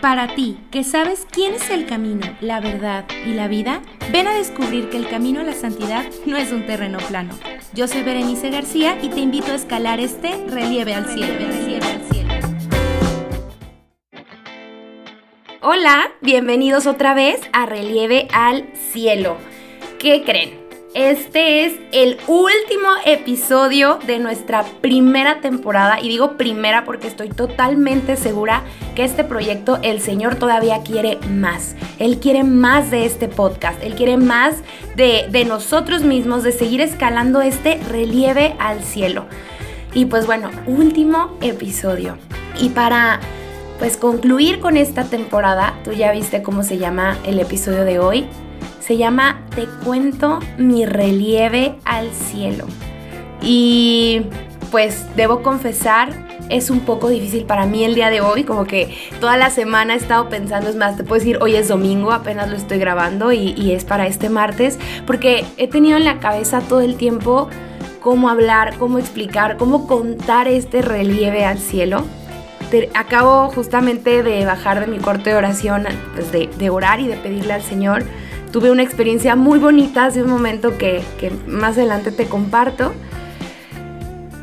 Para ti, que sabes quién es el camino, la verdad y la vida, ven a descubrir que el camino a la santidad no es un terreno plano. Yo soy Berenice García y te invito a escalar este relieve al cielo. Hola, bienvenidos otra vez a Relieve al Cielo. ¿Qué creen? Este es el último episodio de nuestra primera temporada y digo primera porque estoy totalmente segura que este proyecto el Señor todavía quiere más. Él quiere más de este podcast, Él quiere más de, nosotros mismos, de seguir escalando este relieve al cielo. Y pues bueno, último episodio. Y para pues concluir con esta temporada, tú ya viste cómo se llama el episodio de hoy, se llama Te cuento mi relieve al cielo. Y pues debo confesar, es un poco difícil para mí el día de hoy, como que toda la semana he estado pensando, es más, te puedo decir, hoy es domingo, apenas lo estoy grabando y, es para este martes, porque he tenido en la cabeza todo el tiempo cómo hablar, cómo explicar, cómo contar este relieve al cielo. acabo justamente de bajar de mi corte de oración, pues de, de orar y de pedirle al Señor tuve una experiencia muy bonita hace un momento que, más adelante te comparto.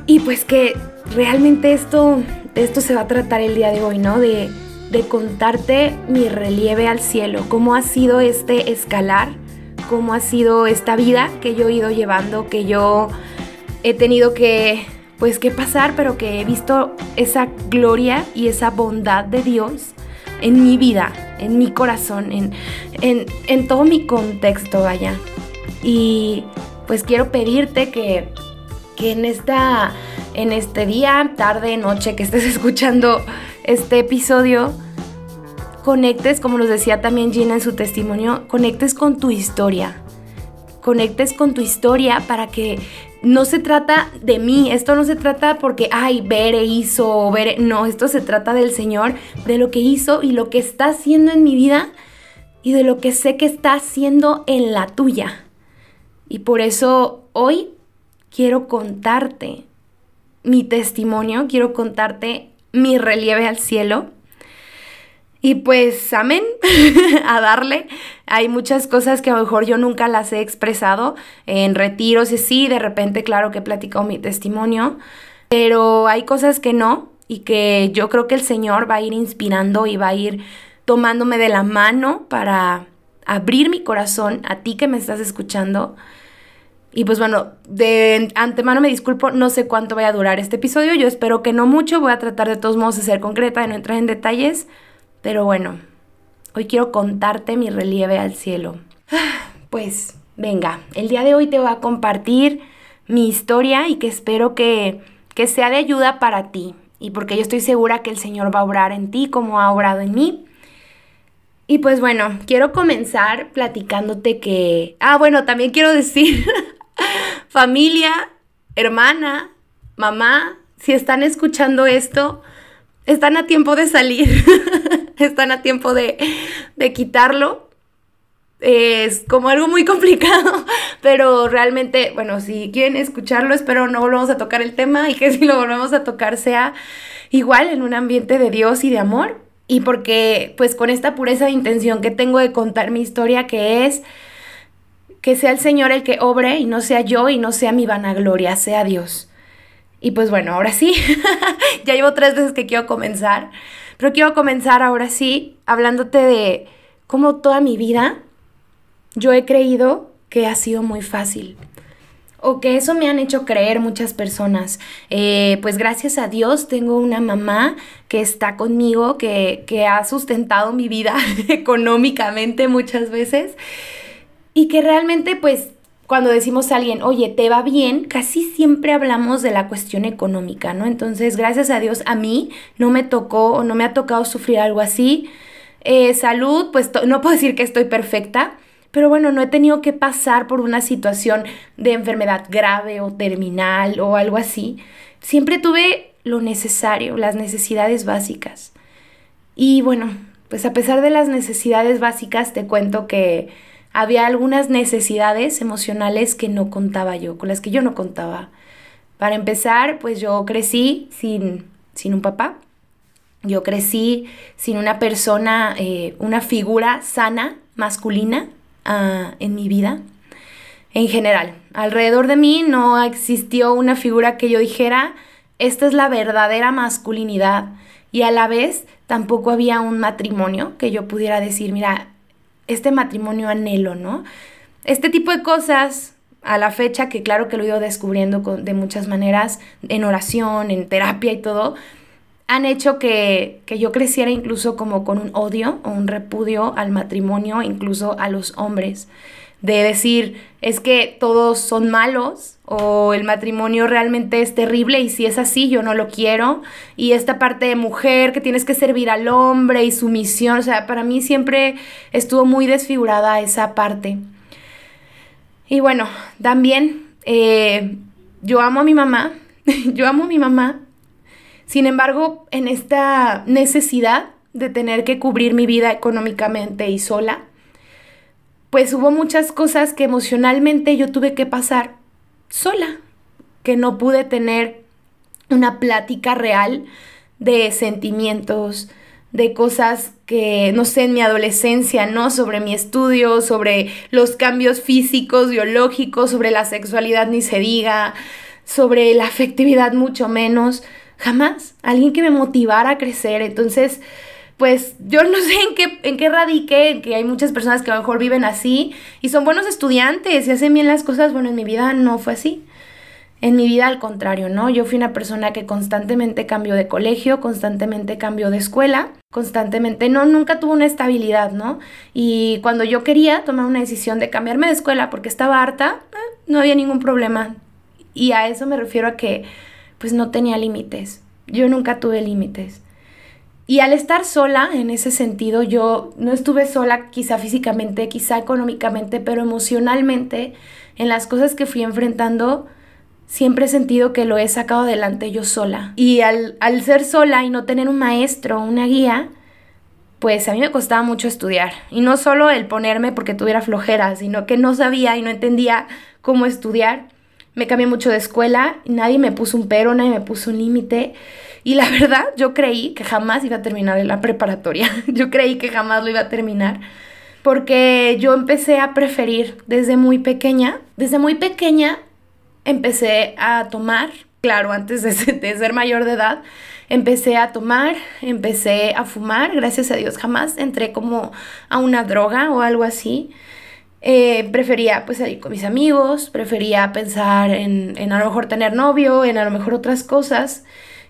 Y pues que realmente esto, esto se va a tratar el día de hoy, ¿no? De, de contarte mi relieve al cielo, cómo ha sido este escalar, cómo ha sido esta vida que yo he ido llevando, que yo he tenido que, pues, que pasar, pero que he visto esa gloria y esa bondad de Dios en mi vida, en mi corazón, en, en, todo mi contexto, vaya. Y pues quiero pedirte que, que en, esta, en este día, tarde, noche que estés escuchando este episodio, conectes, como nos decía también Gina en su testimonio, conectes con tu historia. Conectes con tu historia para que no se trata de mí, esto no se trata porque, ay, Bere hizo, Bere, no, esto se trata del Señor, de lo que hizo y lo que está haciendo en mi vida y de lo que sé que está haciendo en la tuya. Y por eso hoy quiero contarte mi testimonio, quiero contarte mi relieve al cielo y pues, amén, a darle. Hay muchas cosas que a lo mejor yo nunca las he expresado en retiros y sí, de repente, claro que he platicado mi testimonio, pero hay cosas que no y que yo creo que el Señor va a ir inspirando y va a ir tomándome de la mano para abrir mi corazón a ti que me estás escuchando. Y pues bueno, de antemano me disculpo, no sé cuánto vaya a durar este episodio, yo espero que no mucho, voy a tratar de todos modos de ser concreta, de no entrar en detalles, pero bueno, hoy quiero contarte mi relieve al cielo. Pues venga, el día de hoy te voy a compartir mi historia y que espero que, que sea de ayuda para ti. Y porque yo estoy segura que el Señor va a obrar en ti como ha obrado en mí. Y pues bueno, quiero comenzar platicándote que... Ah, bueno, también quiero decir, familia, hermana, mamá, si están escuchando esto, están a tiempo de salir. están a tiempo de, quitarlo. Es como algo muy complicado, pero realmente, bueno, si quieren escucharlo, espero no volvamos a tocar el tema y que si lo volvemos a tocar sea igual en un ambiente de Dios y de amor. Y porque, pues con esta pureza de intención que tengo de contar mi historia, que es que sea el Señor el que obre y no sea yo y no sea mi vanagloria, sea Dios. Y pues bueno, ahora sí, ya llevo tres veces que quiero comenzar, pero quiero comenzar ahora sí hablándote de cómo toda mi vida yo he creído que ha sido muy fácil. O que eso me han hecho creer muchas personas. Eh, pues gracias a Dios tengo una mamá que está conmigo, que, que ha sustentado mi vida económicamente muchas veces. Y que realmente pues cuando decimos a alguien, oye, te va bien, casi siempre hablamos de la cuestión económica, ¿no? Entonces, gracias a Dios, a mí no me tocó o no me ha tocado sufrir algo así. Eh, salud, pues no puedo decir que estoy perfecta, pero bueno, no he tenido que pasar por una situación de enfermedad grave o terminal o algo así. Siempre tuve lo necesario, las necesidades básicas. Y bueno, pues a pesar de las necesidades básicas, te cuento que había algunas necesidades emocionales que no contaba yo, con las que yo no contaba. Para empezar, pues yo crecí sin, sin un papá. Yo crecí sin una persona, eh, una figura sana, masculina, ah, en mi vida. En general, alrededor de mí no existió una figura que yo dijera, esta es la verdadera masculinidad. Y a la vez tampoco había un matrimonio que yo pudiera decir, mira, este matrimonio anhelo, ¿no? Este tipo de cosas a la fecha, que claro que lo he ido descubriendo de muchas maneras, en oración, en terapia y todo, han hecho que, que, yo creciera incluso como con un odio o un repudio al matrimonio, incluso a los hombres. De decir, es que todos son malos o el matrimonio realmente es terrible y si es así yo no lo quiero. Y esta parte de mujer que tienes que servir al hombre y sumisión, o sea, para mí siempre estuvo muy desfigurada esa parte. Y bueno, también eh, yo amo a mi mamá, yo amo a mi mamá. Sin embargo, en esta necesidad de tener que cubrir mi vida económicamente y sola, pues hubo muchas cosas que emocionalmente yo tuve que pasar sola, que no pude tener una plática real de sentimientos, de cosas que, no sé, en mi adolescencia, ¿no? Sobre mi estudio, sobre los cambios físicos, biológicos, sobre la sexualidad ni se diga, sobre la afectividad mucho menos. Jamás. Alguien que me motivara a crecer. Entonces, pues yo no sé en qué, en qué radique, que hay muchas personas que a lo mejor viven así y son buenos estudiantes y hacen bien las cosas. Bueno, en mi vida no fue así. En mi vida al contrario, ¿no? Yo fui una persona que constantemente cambió de colegio, constantemente cambió de escuela, constantemente, no, nunca tuvo una estabilidad, ¿no? Y cuando yo quería tomar una decisión de cambiarme de escuela porque estaba harta, eh, no había ningún problema. Y a eso me refiero a que, pues no tenía límites. Yo nunca tuve límites. Y al estar sola, en ese sentido, yo no estuve sola quizá físicamente, quizá económicamente, pero emocionalmente, en las cosas que fui enfrentando, siempre he sentido que lo he sacado adelante yo sola. Y al, ser sola y no tener un maestro, una guía, pues a mí me costaba mucho estudiar. Y no solo el ponerme porque tuviera flojera, sino que no sabía y no entendía cómo estudiar. Me cambié mucho de escuela, nadie me puso un pero, nadie me puso un límite. Y la verdad, yo creí que jamás iba a terminar la preparatoria. yo creí que jamás lo iba a terminar. Porque yo empecé a preferir desde muy pequeña, desde muy pequeña empecé a tomar, claro, antes de ser, mayor de edad, empecé a tomar, empecé a fumar, gracias a Dios jamás entré como a una droga o algo así. Eh, prefería pues salir con mis amigos, prefería pensar en, en, a lo mejor tener novio, en a lo mejor otras cosas.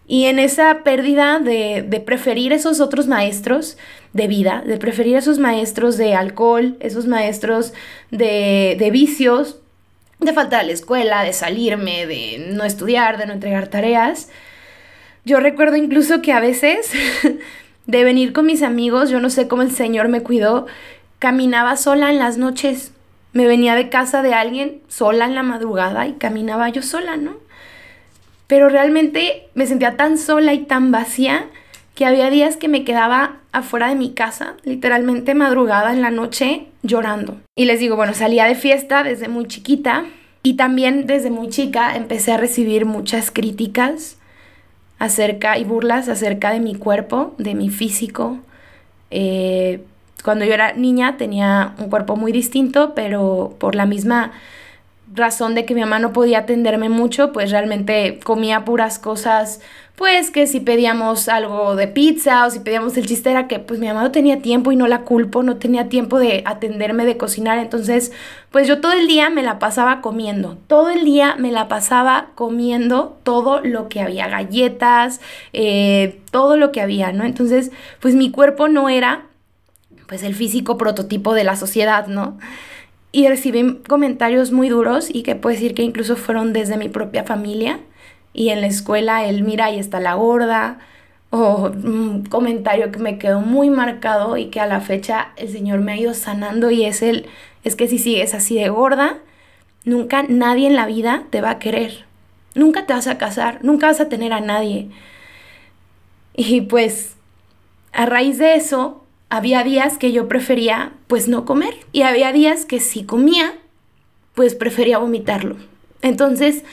Y en esa pérdida de, de preferir esos otros maestros de vida, de preferir esos maestros de alcohol, esos maestros de, de vicios, de faltar a la escuela, de salirme, de no estudiar, de no entregar tareas. Yo recuerdo incluso que a veces de venir con mis amigos, yo no sé cómo el Señor me cuidó, caminaba sola en las noches. Me venía de casa de alguien sola en la madrugada y caminaba yo sola, ¿no? Pero realmente me sentía tan sola y tan vacía que había días que me quedaba afuera de mi casa, literalmente madrugada en la noche, llorando. Y les digo, bueno, salía de fiesta desde muy chiquita y también desde muy chica empecé a recibir muchas críticas acerca y burlas acerca de mi cuerpo, de mi físico. Eh, cuando yo era niña tenía un cuerpo muy distinto, pero por la misma razón de que mi mamá no podía atenderme mucho, pues realmente comía puras cosas, pues que si pedíamos algo de pizza o si pedíamos el chiste era que pues mi mamá no tenía tiempo y no la culpo, no tenía tiempo de atenderme, de cocinar, entonces pues yo todo el día me la pasaba comiendo, todo el día me la pasaba comiendo todo lo que había, galletas, eh, todo lo que había, ¿no? Entonces pues mi cuerpo no era pues el físico prototipo de la sociedad, ¿no? y recibí comentarios muy duros y que puedo decir que incluso fueron desde mi propia familia y en la escuela el mira ahí está la gorda o un comentario que me quedó muy marcado y que a la fecha el Señor me ha ido sanando y es el es que si sigues así de gorda nunca nadie en la vida te va a querer nunca te vas a casar nunca vas a tener a nadie y pues a raíz de eso había días que yo prefería pues no comer y había días que si comía pues prefería vomitarlo. Entonces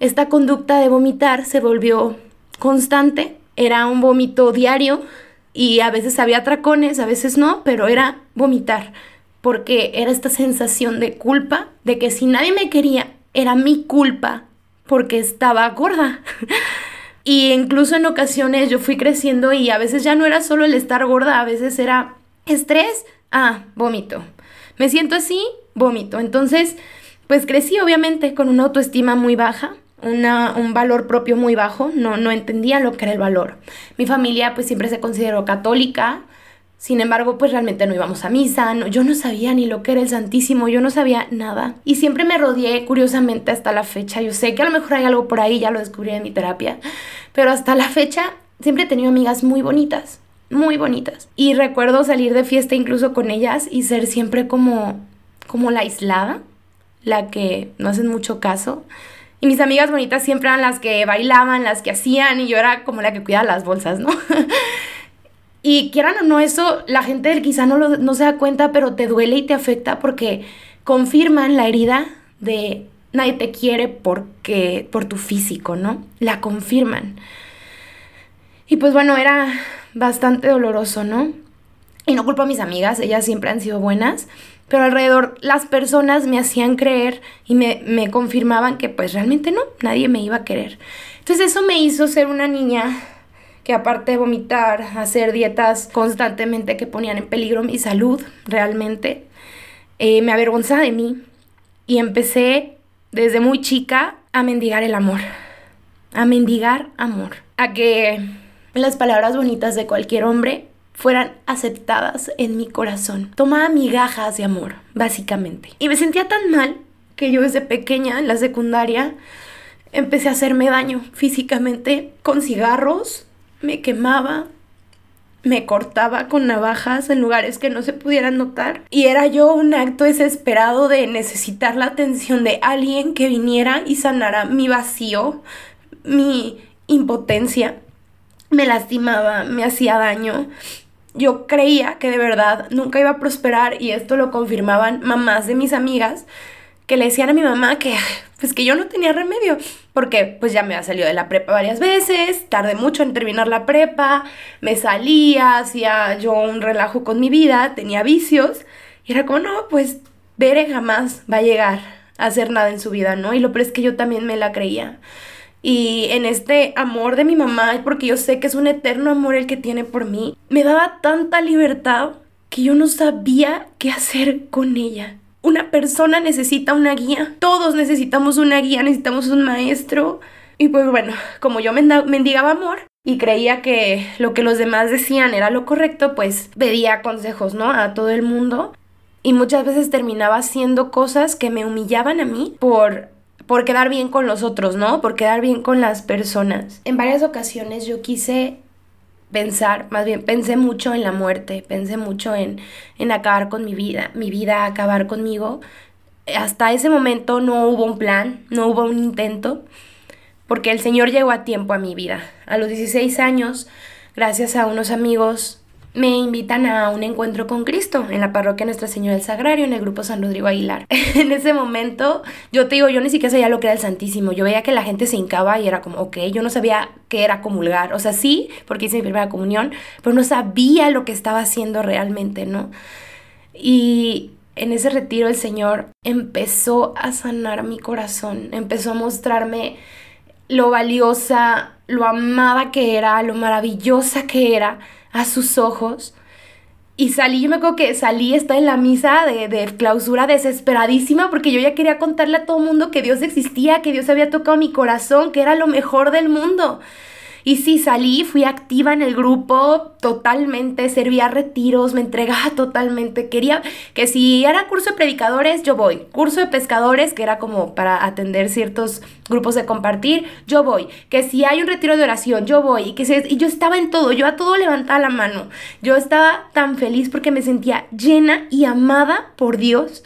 esta conducta de vomitar se volvió constante Era un vómito diario y a veces había tracones, a veces no, pero era vomitar, porque era esta sensación de culpa, de que si nadie me quería, era mi culpa, porque estaba gorda. y incluso en ocasiones yo fui creciendo y a veces ya no era solo el estar gorda, a veces era estrés, ah, vómito. Me siento así, vómito. Entonces, pues crecí obviamente con una autoestima muy baja, un valor propio muy bajo, no, no entendía lo que era el valor. Mi familia pues siempre se consideró católica, sin embargo pues realmente no íbamos a misa, yo no sabía ni lo que era el Santísimo, yo no sabía nada. Y siempre me rodeé curiosamente hasta la fecha, yo sé que a lo mejor hay algo por ahí, ya lo descubrí en mi terapia, pero hasta la fecha siempre he tenido amigas muy bonitas, muy bonitas. Y recuerdo salir de fiesta incluso con ellas y ser siempre como, como la aislada, la que no hacen mucho caso. Y mis amigas bonitas siempre eran las que bailaban, las que hacían, y yo era como la que cuidaba las bolsas, ¿no? y quieran o no, eso la gente quizá no, no se da cuenta, pero te duele y te afecta porque confirman la herida de nadie te quiere porque por tu físico, ¿no? La confirman. Y pues bueno, era bastante doloroso, ¿no? Y no culpo a mis amigas, ellas siempre han sido buenas, pero alrededor las personas me hacían creer y me, me confirmaban que pues realmente no, nadie me iba a querer. Entonces eso me hizo ser una niña que aparte de vomitar, hacer dietas constantemente que ponían en peligro mi salud realmente, eh, me avergonzaba de mí y empecé desde muy chica a mendigar el amor, a mendigar amor, a que las palabras bonitas de cualquier hombre fueran aceptadas en mi corazón. Tomaba migajas de amor, básicamente. Y me sentía tan mal que yo desde pequeña, en la secundaria, empecé a hacerme daño físicamente con cigarros, me quemaba, me cortaba con navajas en lugares que no se pudieran notar. Y era yo un acto desesperado de necesitar la atención de alguien que viniera y sanara mi vacío, mi impotencia. Me lastimaba, me hacía daño yo creía que de verdad nunca iba a prosperar y esto lo confirmaban mamás de mis amigas que le decían a mi mamá que pues que yo no tenía remedio porque pues ya me había salido de la prepa varias veces, tardé mucho en terminar la prepa, me salía, hacía yo un relajo con mi vida, tenía vicios y era como no, pues Bere jamás va a llegar a hacer nada en su vida, ¿no? Y lo peor es que yo también me la creía y en este amor de mi mamá, porque yo sé que es un eterno amor el que tiene por mí, me daba tanta libertad que yo no sabía qué hacer con ella. Una persona necesita una guía, todos necesitamos una guía, necesitamos un maestro. Y pues bueno, como yo mendigaba amor y creía que lo que los demás decían era lo correcto, pues pedía consejos, ¿no? A todo el mundo. Y muchas veces terminaba haciendo cosas que me humillaban a mí por por quedar bien con los otros, ¿no? Por quedar bien con las personas. En varias ocasiones yo quise pensar, más bien pensé mucho en la muerte, pensé mucho en, en acabar con mi vida, mi vida acabar conmigo. Hasta ese momento no hubo un plan, no hubo un intento, porque el Señor llegó a tiempo a mi vida. A los 16 años, gracias a unos amigos me invitan a un encuentro con Cristo en la parroquia Nuestra Señora del Sagrario, en el grupo San Rodrigo Aguilar. en ese momento, yo te digo, yo ni siquiera sabía lo que era el Santísimo. Yo veía que la gente se hincaba y era como, ok, yo no sabía qué era comulgar. O sea, sí, porque hice mi primera comunión, pero no sabía lo que estaba haciendo realmente, ¿no? Y en ese retiro el Señor empezó a sanar mi corazón, empezó a mostrarme lo valiosa, lo amada que era, lo maravillosa que era a sus ojos. Y salí, yo me acuerdo que salí, está en la misa de, de, clausura desesperadísima porque yo ya quería contarle a todo mundo que Dios existía, que Dios había tocado mi corazón, que era lo mejor del mundo. Y sí, salí, fui activa en el grupo totalmente, servía retiros, me entregaba totalmente. Quería que si era curso de predicadores, yo voy. Curso de pescadores, que era como para atender ciertos grupos de compartir, yo voy. Que si hay un retiro de oración, yo voy. Y, que y yo estaba en todo, yo a todo levantaba la mano. Yo estaba tan feliz porque me sentía llena y amada por Dios.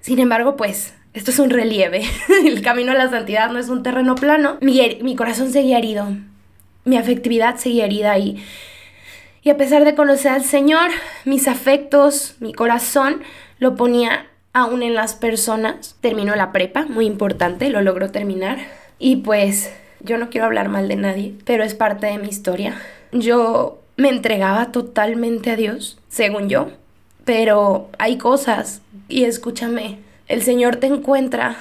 Sin embargo, pues esto es un relieve. El camino a la santidad no es un terreno plano. Mi, mi corazón seguía herido mi afectividad seguía herida y, y a pesar de conocer al Señor, mis afectos, mi corazón, lo ponía aún en las personas. Terminó la prepa, muy importante, lo logró terminar. Y pues Yo no quiero hablar mal de nadie, pero es parte de mi historia. Yo me entregaba totalmente a Dios, según yo, pero hay cosas, y escúchame, el Señor te encuentra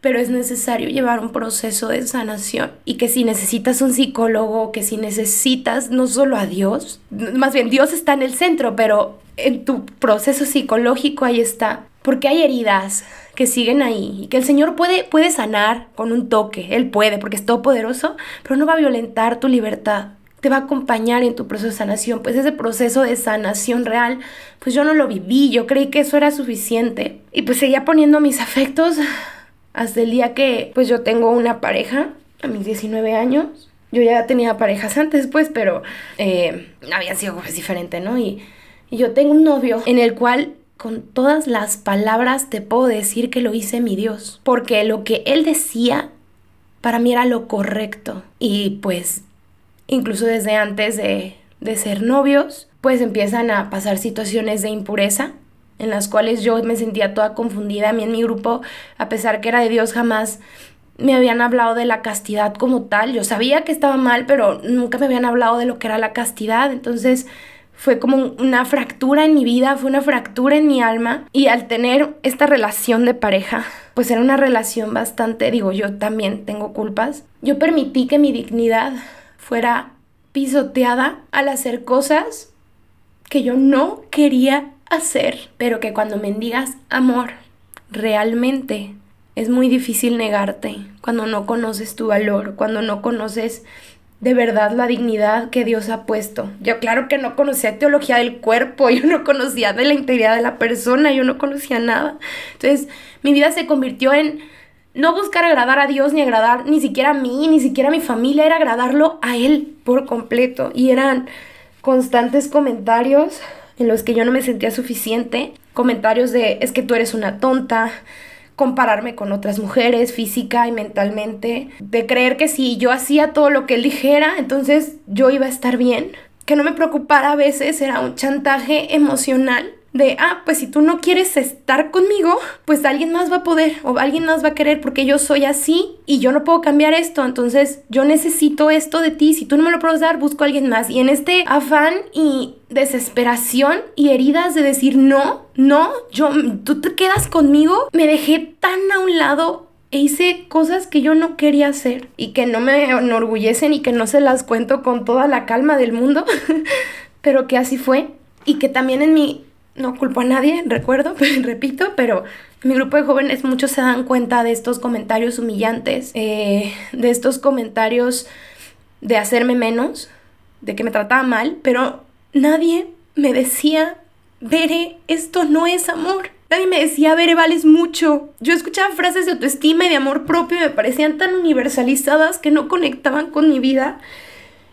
pero es necesario llevar un proceso de sanación y que si necesitas un psicólogo, que si necesitas no solo a Dios, más bien Dios está en el centro, pero en tu proceso psicológico ahí está, porque hay heridas que siguen ahí y que el Señor puede, puede sanar con un toque, Él puede porque es todopoderoso, pero no va a violentar tu libertad, te va a acompañar en tu proceso de sanación, pues ese proceso de sanación real, pues yo no lo viví, yo creí que eso era suficiente y pues seguía poniendo mis afectos hasta el día que pues yo tengo una pareja a mis 19 años. Yo ya tenía parejas antes pues, pero eh, había sido pues, diferente, ¿no? Y, y yo tengo un novio en el cual con todas las palabras te puedo decir que lo hice mi Dios. Porque lo que él decía para mí era lo correcto. Y pues incluso desde antes de, de ser novios, pues empiezan a pasar situaciones de impureza en las cuales yo me sentía toda confundida. A mí en mi grupo, a pesar que era de Dios, jamás me habían hablado de la castidad como tal. Yo sabía que estaba mal, pero nunca me habían hablado de lo que era la castidad. Entonces fue como una fractura en mi vida, fue una fractura en mi alma. Y al tener esta relación de pareja, pues era una relación bastante, digo, yo también tengo culpas. Yo permití que mi dignidad fuera pisoteada al hacer cosas que yo no quería hacer, pero que cuando mendigas amor, realmente es muy difícil negarte cuando no conoces tu valor, cuando no conoces de verdad la dignidad que Dios ha puesto. Yo claro que no conocía teología del cuerpo, yo no conocía de la integridad de la persona, yo no conocía nada. Entonces mi vida se convirtió en no buscar agradar a Dios ni agradar ni siquiera a mí, ni siquiera a mi familia, era agradarlo a Él por completo. Y eran constantes comentarios en los que yo no me sentía suficiente, comentarios de es que tú eres una tonta, compararme con otras mujeres física y mentalmente, de creer que si yo hacía todo lo que él dijera, entonces yo iba a estar bien, que no me preocupara a veces era un chantaje emocional de, ah, pues si tú no quieres estar conmigo, pues alguien más va a poder o alguien más va a querer porque yo soy así y yo no puedo cambiar esto, entonces yo necesito esto de ti, si tú no me lo puedes dar, busco a alguien más. Y en este afán y desesperación y heridas de decir, no, no, yo, tú te quedas conmigo, me dejé tan a un lado e hice cosas que yo no quería hacer y que no me enorgullecen y que no se las cuento con toda la calma del mundo, pero que así fue y que también en mi no culpo a nadie, recuerdo, repito, pero mi grupo de jóvenes muchos se dan cuenta de estos comentarios humillantes, eh, de estos comentarios de hacerme menos, de que me trataba mal, pero nadie me decía, Bere, esto no es amor. Nadie me decía, Bere, vales mucho. Yo escuchaba frases de autoestima y de amor propio y me parecían tan universalizadas que no conectaban con mi vida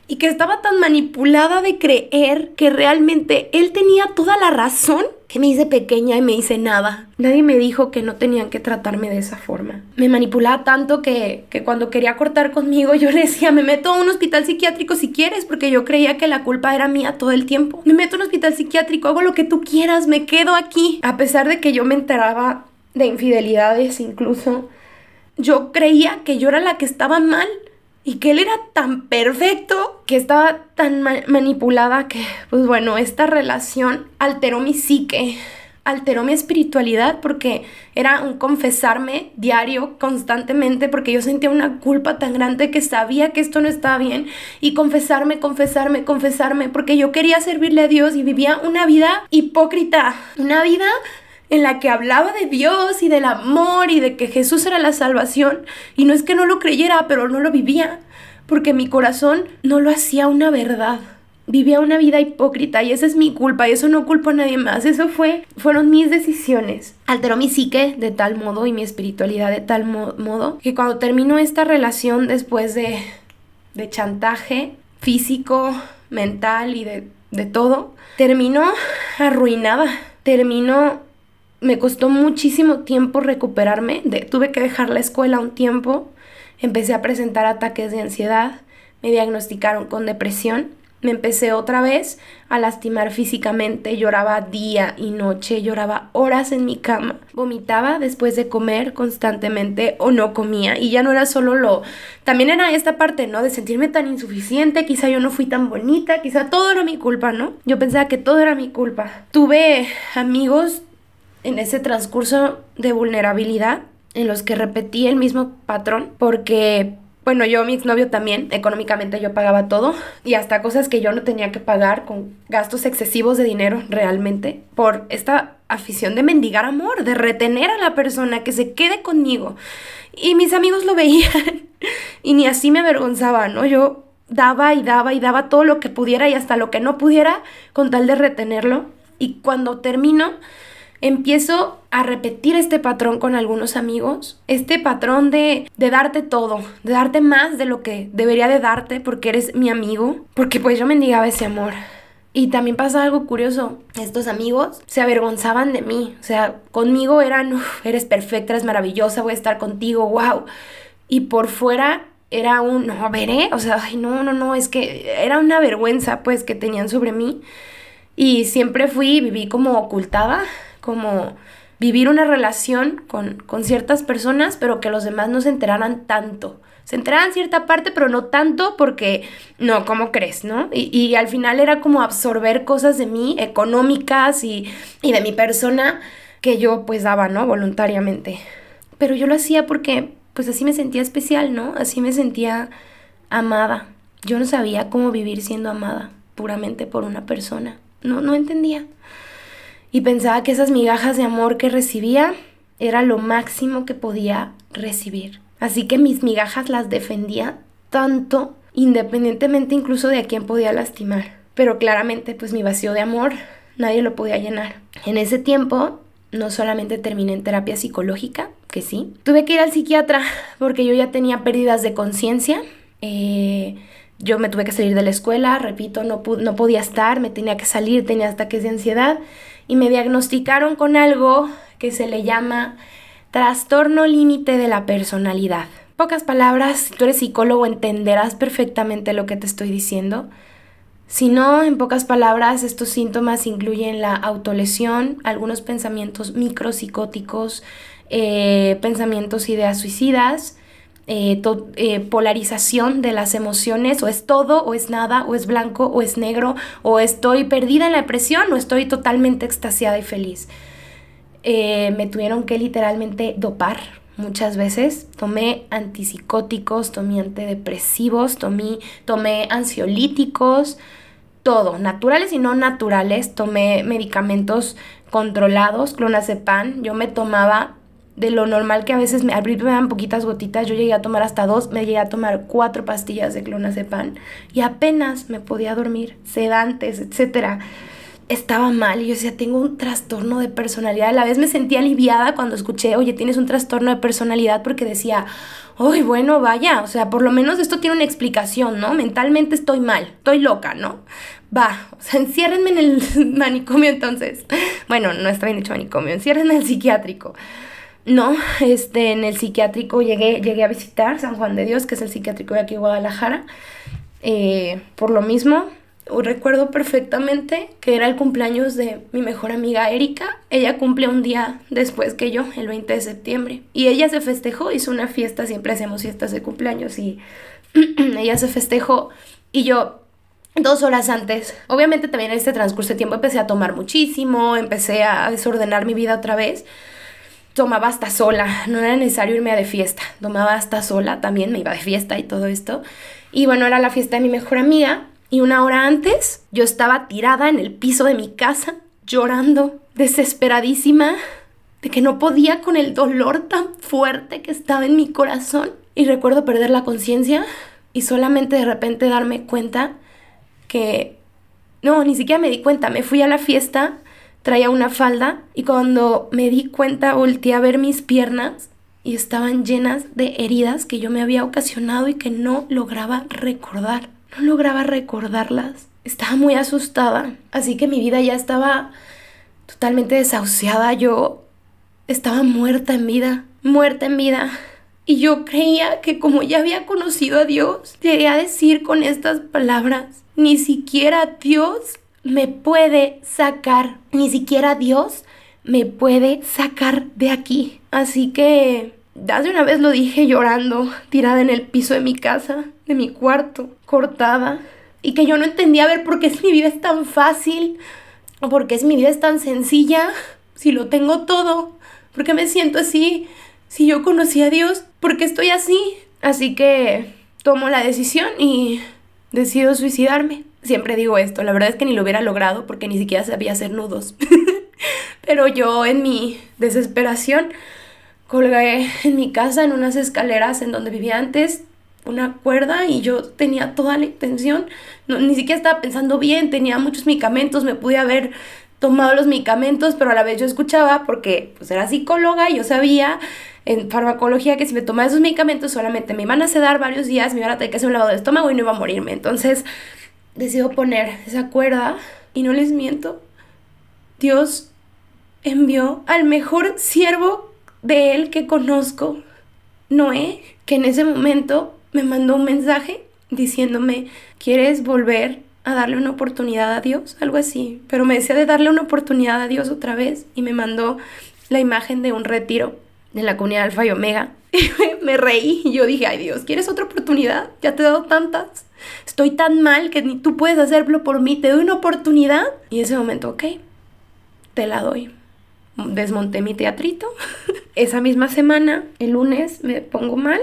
y que estaba tan manipulada de creer que realmente él tenía toda la razón que me hice pequeña y me hice nada. Nadie me dijo que no tenían que tratarme de esa forma. Me manipulaba tanto que, que cuando quería cortar conmigo yo le decía, me meto a un hospital psiquiátrico si quieres, porque yo creía que la culpa era mía todo el tiempo. Me meto a un hospital psiquiátrico, hago lo que tú quieras, me quedo aquí. A pesar de que yo me enteraba de infidelidades incluso, yo creía que yo era la que estaba mal y que él era tan perfecto, que estaba tan manipulada que, pues bueno, esta relación alteró mi psique, alteró mi espiritualidad porque era un confesarme diario, constantemente, porque yo sentía una culpa tan grande que sabía que esto no estaba bien y confesarme, confesarme, confesarme, porque yo quería servirle a Dios y vivía una vida hipócrita, una vida en la que hablaba de Dios y del amor y de que Jesús era la salvación. Y no es que no lo creyera, pero no lo vivía, porque mi corazón no lo hacía una verdad. Vivía una vida hipócrita y esa es mi culpa y eso no culpo a nadie más. Eso fue, fueron mis decisiones. Alteró mi psique de tal modo y mi espiritualidad de tal modo que cuando terminó esta relación después de, de chantaje físico, mental y de, de todo, terminó arruinada. Terminó me costó muchísimo tiempo recuperarme, tuve que dejar la escuela un tiempo, empecé a presentar ataques de ansiedad, me diagnosticaron con depresión me empecé otra vez a lastimar físicamente, lloraba día y noche, lloraba horas en mi cama, vomitaba después de comer constantemente o no comía y ya no era solo lo, también era esta parte, ¿no? De sentirme tan insuficiente, quizá yo no fui tan bonita, quizá todo era mi culpa, ¿no? Yo pensaba que todo era mi culpa. Tuve amigos en ese transcurso de vulnerabilidad en los que repetí el mismo patrón porque bueno, yo, mi exnovio también, económicamente yo pagaba todo y hasta cosas que yo no tenía que pagar con gastos excesivos de dinero realmente por esta afición de mendigar amor, de retener a la persona, que se quede conmigo. Y mis amigos lo veían y ni así me avergonzaba, ¿no? Yo daba y daba y daba todo lo que pudiera y hasta lo que no pudiera con tal de retenerlo. Y cuando termino, empiezo a repetir este patrón con algunos amigos, este patrón de, de, darte todo, de darte más de lo que debería de darte porque eres mi amigo, porque pues yo mendigaba ese amor. Y también pasa algo curioso, estos amigos se avergonzaban de mí, o sea, conmigo eran, eres perfecta, eres maravillosa, voy a estar contigo, wow. Y por fuera era un, no, veré, o sea, ay, no, no, no, es que era una vergüenza pues que tenían sobre mí. Y siempre fui, viví como ocultada, como vivir una relación con, ciertas personas, pero que los demás no se enteraran tanto. Se enteraran cierta parte, pero no tanto porque, no, ¿cómo crees, no? Y, al final era como absorber cosas de mí, económicas y, y de mi persona, que yo pues daba, ¿no? Voluntariamente. Pero yo lo hacía porque, pues así me sentía especial, ¿no? Así me sentía amada. Yo no sabía cómo vivir siendo amada puramente por una persona. No, no entendía y pensaba que esas migajas de amor que recibía era lo máximo que podía recibir. Así que mis migajas las defendía tanto, independientemente incluso de a quién podía lastimar. Pero claramente, pues mi vacío de amor nadie lo podía llenar. En ese tiempo, no solamente terminé en terapia psicológica, que sí, tuve que ir al psiquiatra porque yo ya tenía pérdidas de conciencia. Eh, yo me tuve que salir de la escuela, repito, no, no podía estar, me tenía que salir, tenía ataques de ansiedad y me diagnosticaron con algo que se le llama trastorno límite de la personalidad. Pocas palabras, si tú eres psicólogo entenderás perfectamente lo que te estoy diciendo. Si no, en pocas palabras, estos síntomas incluyen la autolesión, algunos pensamientos micropsicóticos, eh, pensamientos ideas suicidas, eh, eh, polarización de las emociones, o es todo, o es nada, o es blanco, o es negro, o estoy perdida en la depresión, o estoy totalmente extasiada y feliz. Eh, me tuvieron que literalmente dopar muchas veces. Tomé antipsicóticos, tomé antidepresivos, tomé, tomé ansiolíticos, todo, naturales y no naturales. Tomé medicamentos controlados, clonazepam. Yo me tomaba de lo normal que a veces me, al me dan poquitas gotitas, yo llegué a tomar hasta dos, me llegué a tomar cuatro pastillas de clonazepam y apenas me podía dormir, sedantes, etcétera. Estaba mal y yo decía, tengo un trastorno de personalidad. A la vez me sentía aliviada cuando escuché, oye, tienes un trastorno de personalidad porque decía, uy, bueno, vaya, o sea, por lo menos esto tiene una explicación, ¿no? Mentalmente estoy mal, estoy loca, ¿no? Va, o sea, enciérrenme en el manicomio entonces. Bueno, no está bien dicho manicomio, enciérrenme en el psiquiátrico. No, este, en el psiquiátrico llegué, llegué a visitar San Juan de Dios, que es el psiquiátrico de aquí en Guadalajara. Eh, por lo mismo, recuerdo perfectamente que era el cumpleaños de mi mejor amiga Erika. Ella cumple un día después que yo, el 20 de septiembre. Y ella se festejó, hizo una fiesta, siempre hacemos fiestas de cumpleaños y ella se festejó y yo dos horas antes, obviamente también en este transcurso de tiempo empecé a tomar muchísimo, empecé a desordenar mi vida otra vez tomaba hasta sola, no era necesario irme a de fiesta, tomaba hasta sola, también me iba de fiesta y todo esto. Y bueno, era la fiesta de mi mejor amiga y una hora antes yo estaba tirada en el piso de mi casa, llorando, desesperadísima, de que no podía con el dolor tan fuerte que estaba en mi corazón. Y recuerdo perder la conciencia y solamente de repente darme cuenta que... No, ni siquiera me di cuenta, me fui a la fiesta traía una falda y cuando me di cuenta volteé a ver mis piernas y estaban llenas de heridas que yo me había ocasionado y que no lograba recordar. No lograba recordarlas. Estaba muy asustada, así que mi vida ya estaba totalmente desahuciada. Yo estaba muerta en vida, muerta en vida. Y yo creía que como ya había conocido a Dios, llegué a decir con estas palabras, ni siquiera Dios me puede sacar, ni siquiera Dios me puede sacar de aquí. Así que hace una vez lo dije llorando, tirada en el piso de mi casa, de mi cuarto, cortada, y que yo no entendía ver por qué es mi vida es tan fácil, o por qué es mi vida es tan sencilla, si lo tengo todo, por qué me siento así, si yo conocí a Dios, por qué estoy así. Así que tomo la decisión y decido suicidarme. Siempre digo esto, la verdad es que ni lo hubiera logrado porque ni siquiera sabía hacer nudos. Pero yo en mi desesperación colgué en mi casa en unas escaleras en donde vivía antes una cuerda y yo tenía toda la intención, no, ni siquiera estaba pensando bien, tenía muchos medicamentos, me pude haber tomado los medicamentos, pero a la vez yo escuchaba porque pues era psicóloga y yo sabía en farmacología que si me tomaba esos medicamentos solamente me iban a sedar varios días, me iban a tener que hacer un lavado de estómago y no iba a morirme. Entonces decido poner esa cuerda y no les miento, Dios envió al mejor siervo de él que conozco, Noé, que en ese momento me mandó un mensaje diciéndome, ¿quieres volver a darle una oportunidad a Dios? Algo así. Pero me decía de darle una oportunidad a Dios otra vez y me mandó la imagen de un retiro de la comunidad Alfa y Omega. Y me reí y yo dije, ay Dios, ¿quieres otra oportunidad? Ya te he dado tantas. Estoy tan mal que ni tú puedes hacerlo por mí. Te doy una oportunidad. Y ese momento, ok, te la doy. Desmonté mi teatrito. Esa misma semana, el lunes, me pongo mal.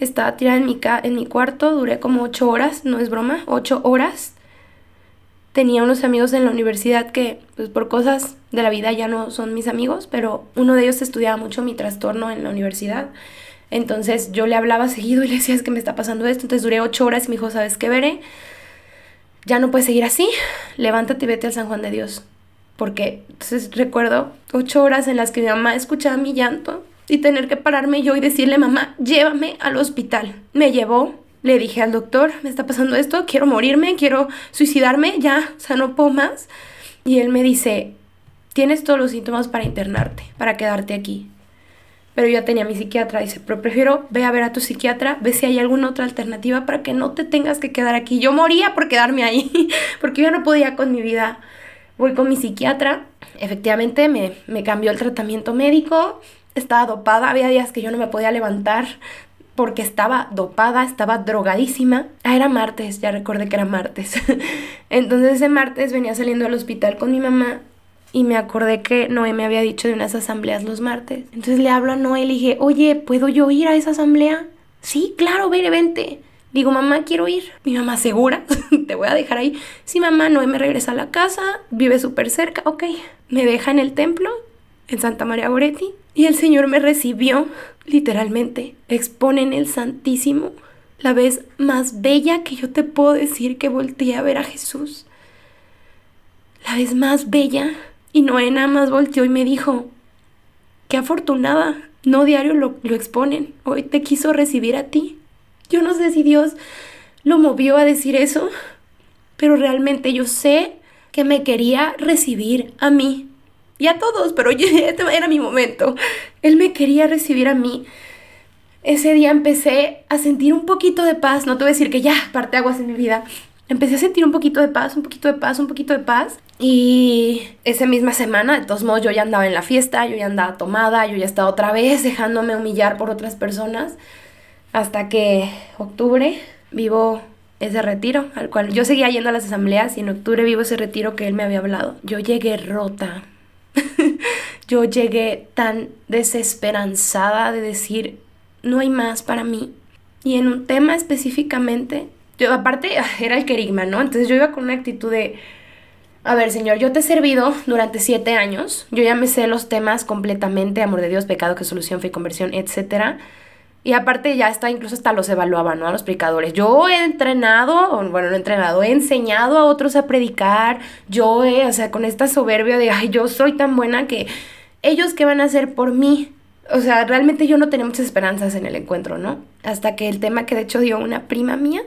Estaba tirada en mi, en mi cuarto, duré como ocho horas, no es broma, ocho horas. Tenía unos amigos en la universidad que, pues por cosas de la vida ya no son mis amigos, pero uno de ellos estudiaba mucho mi trastorno en la universidad. Entonces yo le hablaba seguido y le decía, es que me está pasando esto. Entonces duré ocho horas y me dijo, ¿sabes qué veré? Ya no puedes seguir así, levántate y vete al San Juan de Dios. Porque entonces recuerdo ocho horas en las que mi mamá escuchaba mi llanto y tener que pararme yo y decirle, mamá, llévame al hospital. Me llevó, le dije al doctor, me está pasando esto, quiero morirme, quiero suicidarme, ya, o sea, no puedo más. Y él me dice, tienes todos los síntomas para internarte, para quedarte aquí. Pero yo ya tenía mi psiquiatra, dice, pero prefiero ve a ver a tu psiquiatra, ve si hay alguna otra alternativa para que no te tengas que quedar aquí. Yo moría por quedarme ahí, porque yo no podía con mi vida. Voy con mi psiquiatra, efectivamente me, me cambió el tratamiento médico, estaba dopada, había días que yo no me podía levantar porque estaba dopada, estaba drogadísima. Ah, era martes, ya recordé que era martes. Entonces ese martes venía saliendo del hospital con mi mamá y me acordé que Noé me había dicho de unas asambleas los martes. Entonces le hablo a Noé y le dije, oye, ¿puedo yo ir a esa asamblea? Sí, claro, ve, vente. Digo, mamá, quiero ir. Mi mamá, ¿segura? Te voy a dejar ahí. Sí, mamá, Noé me regresa a la casa, vive súper cerca, ok. Me deja en el templo, en Santa María Goretti, y el Señor me recibió, literalmente, expone en el Santísimo, la vez más bella que yo te puedo decir que volteé a ver a Jesús. La vez más bella. Y Noé nada más volteó y me dijo, qué afortunada, no diario lo, lo exponen, hoy te quiso recibir a ti. Yo no sé si Dios lo movió a decir eso, pero realmente yo sé que me quería recibir a mí y a todos, pero este era mi momento. Él me quería recibir a mí. Ese día empecé a sentir un poquito de paz, no te voy a decir que ya, parte aguas en mi vida. Empecé a sentir un poquito de paz, un poquito de paz, un poquito de paz. Y esa misma semana, de todos modos, yo ya andaba en la fiesta, yo ya andaba tomada, yo ya estaba otra vez dejándome humillar por otras personas. Hasta que octubre vivo ese retiro, al cual yo seguía yendo a las asambleas y en octubre vivo ese retiro que él me había hablado. Yo llegué rota, yo llegué tan desesperanzada de decir, no hay más para mí. Y en un tema específicamente, yo aparte era el querigma, ¿no? Entonces yo iba con una actitud de, a ver, Señor, yo te he servido durante siete años, yo ya me sé los temas completamente, amor de Dios, pecado, que solución, fe, conversión, etcétera. Y aparte ya está, incluso hasta los evaluaban, ¿no? A los predicadores. Yo he entrenado, bueno, no he entrenado, he enseñado a otros a predicar. Yo he, o sea, con esta soberbia de, ay, yo soy tan buena que ellos qué van a hacer por mí. O sea, realmente yo no tenía muchas esperanzas en el encuentro, ¿no? Hasta que el tema que de hecho dio una prima mía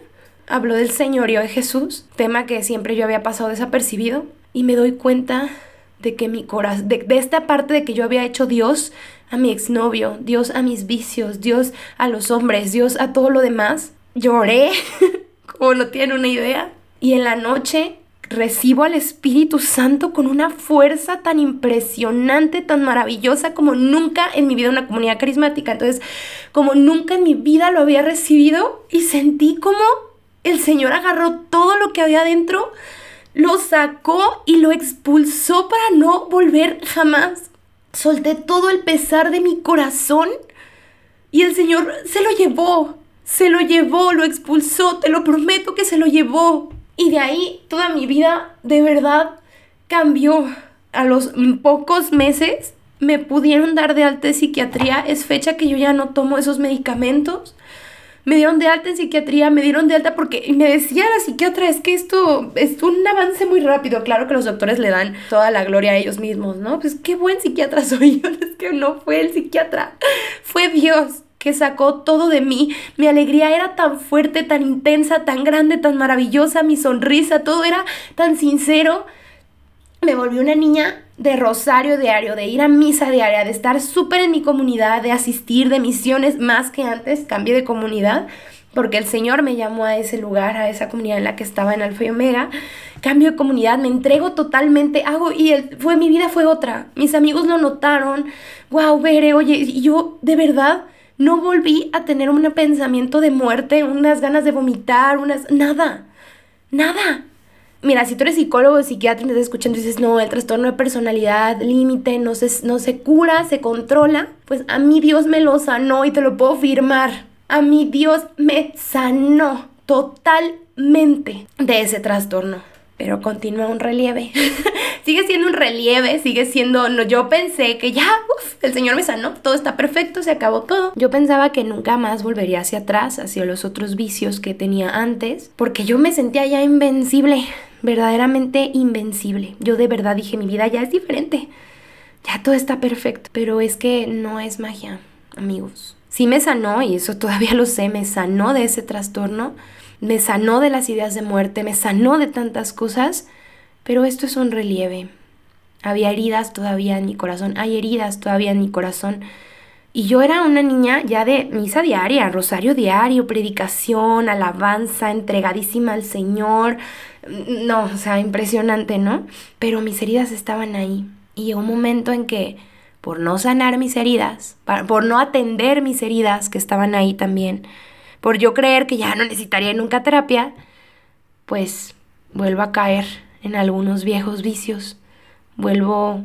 habló del señorío de Jesús, tema que siempre yo había pasado desapercibido, y me doy cuenta de que mi corazón, de, esta parte de que yo había hecho Dios a mi exnovio, Dios a mis vicios, Dios a los hombres, Dios a todo lo demás. Lloré, como no tienen una idea. Y en la noche recibo al Espíritu Santo con una fuerza tan impresionante, tan maravillosa como nunca en mi vida una comunidad carismática. Entonces, como nunca en mi vida lo había recibido y sentí como el Señor agarró todo lo que había dentro, lo sacó y lo expulsó para no volver jamás. Solté todo el pesar de mi corazón y el Señor se lo llevó, se lo llevó, lo expulsó, te lo prometo que se lo llevó. Y de ahí toda mi vida de verdad cambió. A los pocos meses me pudieron dar de alta en psiquiatría. Es fecha que yo ya no tomo esos medicamentos. Me dieron de alta en psiquiatría, me dieron de alta porque me decía la psiquiatra, es que esto es un avance muy rápido. Claro que los doctores le dan toda la gloria a ellos mismos, ¿no? Pues qué buen psiquiatra soy yo. Es que no fue el psiquiatra, fue Dios que sacó todo de mí. Mi alegría era tan fuerte, tan intensa, tan grande, tan maravillosa, mi sonrisa, todo era tan sincero. Me volví una niña de rosario diario, de ir a misa diaria, de estar súper en mi comunidad, de asistir, de misiones, más que antes, cambié de comunidad, porque el Señor me llamó a ese lugar, a esa comunidad en la que estaba en Alfa y Omega. Cambio de comunidad, me entrego totalmente, hago, y fue, mi vida fue otra. Mis amigos lo notaron, wow, Bere, oye, y yo de verdad no volví a tener un pensamiento de muerte, unas ganas de vomitar, unas... Nada, nada. Mira, si tú eres psicólogo o psiquiatra y me estás escuchando y dices, no, el trastorno de personalidad, límite, no se, no se cura, se controla, pues a mí Dios me lo sanó y te lo puedo firmar. A mí Dios me sanó totalmente de ese trastorno pero continúa un relieve. sigue siendo un relieve, sigue siendo, no, yo pensé que ya, el Señor me sanó, todo está perfecto, se acabó todo. Yo pensaba que nunca más volvería hacia atrás, hacia los otros vicios que tenía antes, porque yo me sentía ya invencible, verdaderamente invencible. Yo de verdad dije, mi vida ya es diferente, ya todo está perfecto, pero es que no es magia, amigos. Sí me sanó, y eso todavía lo sé, me sanó de ese trastorno, me sanó de las ideas de muerte, me sanó de tantas cosas, pero esto es un relieve. Había heridas todavía en mi corazón, hay heridas todavía en mi corazón. Y yo era una niña ya de misa diaria, rosario diario, predicación, alabanza, entregadísima al Señor. No, o sea, impresionante, ¿no? Pero mis heridas estaban ahí. Y llegó un momento en que, por no sanar mis heridas, por no atender mis heridas que estaban ahí también, por yo creer que ya no necesitaría nunca terapia, pues vuelvo a caer en algunos viejos vicios, vuelvo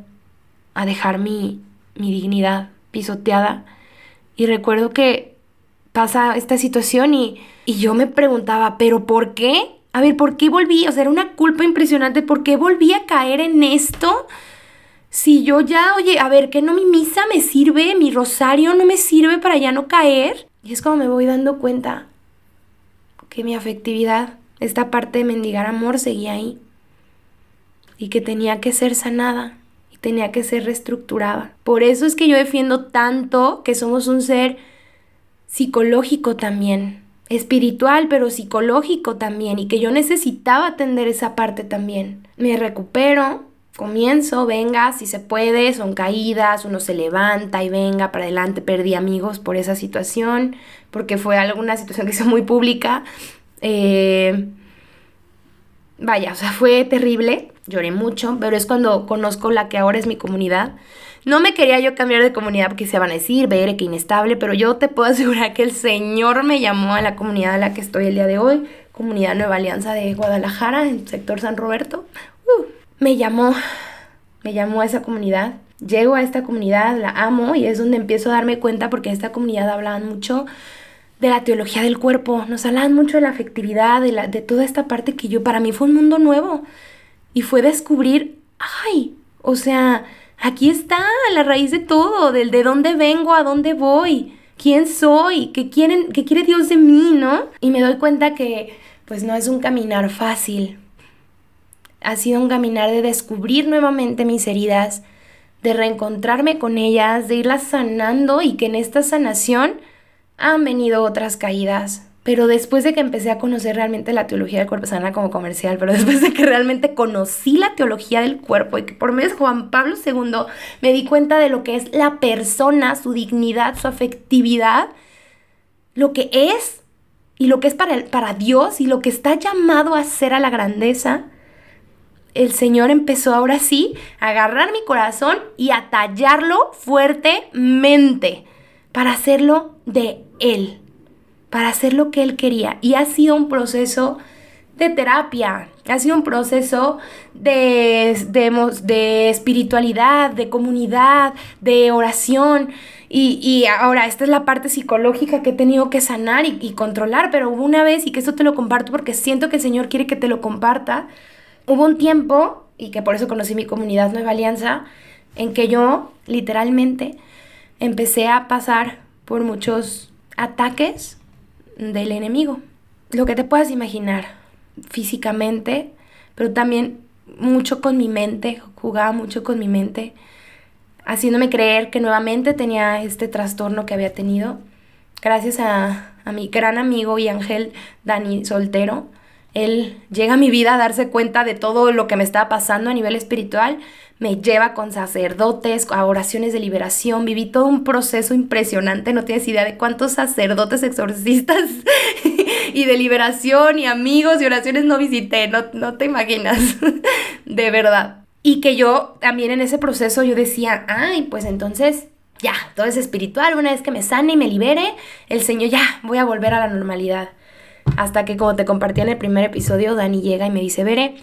a dejar mi, mi dignidad pisoteada. Y recuerdo que pasa esta situación y, y yo me preguntaba, ¿pero por qué? A ver, ¿por qué volví? O sea, era una culpa impresionante. ¿Por qué volví a caer en esto? Si yo ya, oye, a ver, que no mi misa me sirve, mi rosario no me sirve para ya no caer. Y es como me voy dando cuenta que mi afectividad, esta parte de mendigar amor, seguía ahí. Y que tenía que ser sanada tenía que ser reestructurada. Por eso es que yo defiendo tanto que somos un ser psicológico también, espiritual, pero psicológico también, y que yo necesitaba atender esa parte también. Me recupero, comienzo, venga, si se puede, son caídas, uno se levanta y venga para adelante, perdí amigos por esa situación, porque fue alguna situación que hizo muy pública. Eh, vaya, o sea, fue terrible, lloré mucho, pero es cuando conozco la que ahora es mi comunidad. No me quería yo cambiar de comunidad porque se van a decir, ver que inestable, pero yo te puedo asegurar que el Señor me llamó a la comunidad a la que estoy el día de hoy, Comunidad Nueva Alianza de Guadalajara, en el sector San Roberto. Uh, me llamó, me llamó a esa comunidad. Llego a esta comunidad, la amo y es donde empiezo a darme cuenta porque en esta comunidad hablaban mucho de la teología del cuerpo, nos hablaban mucho de la afectividad, de, la, de toda esta parte que yo, para mí fue un mundo nuevo. Y fue descubrir, ay, o sea, aquí está la raíz de todo, del de dónde vengo, a dónde voy, quién soy, qué, quieren, qué quiere Dios de mí, ¿no? Y me doy cuenta que pues no es un caminar fácil, ha sido un caminar de descubrir nuevamente mis heridas, de reencontrarme con ellas, de irlas sanando y que en esta sanación han venido otras caídas, Pero después de que empecé a conocer realmente la teología del cuerpo, sana como comercial, pero después de que realmente conocí la teología del cuerpo y que por medio de Juan Pablo II me di cuenta de lo que es la persona, su dignidad, su afectividad, lo que es y lo que es para, para Dios y lo que está llamado a ser a la grandeza, el Señor empezó ahora sí a agarrar mi corazón y a tallarlo fuertemente para hacerlo de Él para hacer lo que él quería. Y ha sido un proceso de terapia, ha sido un proceso de, de, espiritualidad, de comunidad, de oración. Y, ahora, esta es la parte psicológica que he tenido que sanar y, y controlar, pero hubo una vez, y que esto te lo comparto porque siento que el Señor quiere que te lo comparta, hubo un tiempo, y que por eso conocí mi comunidad Nueva Alianza, en que yo literalmente empecé a pasar por muchos ataques del enemigo. Lo que te puedas imaginar físicamente, pero también mucho con mi mente, jugaba mucho con mi mente, haciéndome creer que nuevamente tenía este trastorno que había tenido. Gracias a, a mi gran amigo y ángel Dani Soltero, él llega a mi vida a darse cuenta de todo lo que me estaba pasando a nivel espiritual me lleva con sacerdotes, a oraciones de liberación, viví todo un proceso impresionante, no tienes idea de cuántos sacerdotes exorcistas y de liberación y amigos y oraciones no visité, no, no te imaginas, de verdad. Y que yo también en ese proceso yo decía, ay, pues entonces ya, todo es espiritual, una vez que me sane y me libere, el Señor ya, voy a volver a la normalidad. Hasta que como te compartí en el primer episodio, Dani llega y me dice, Bere,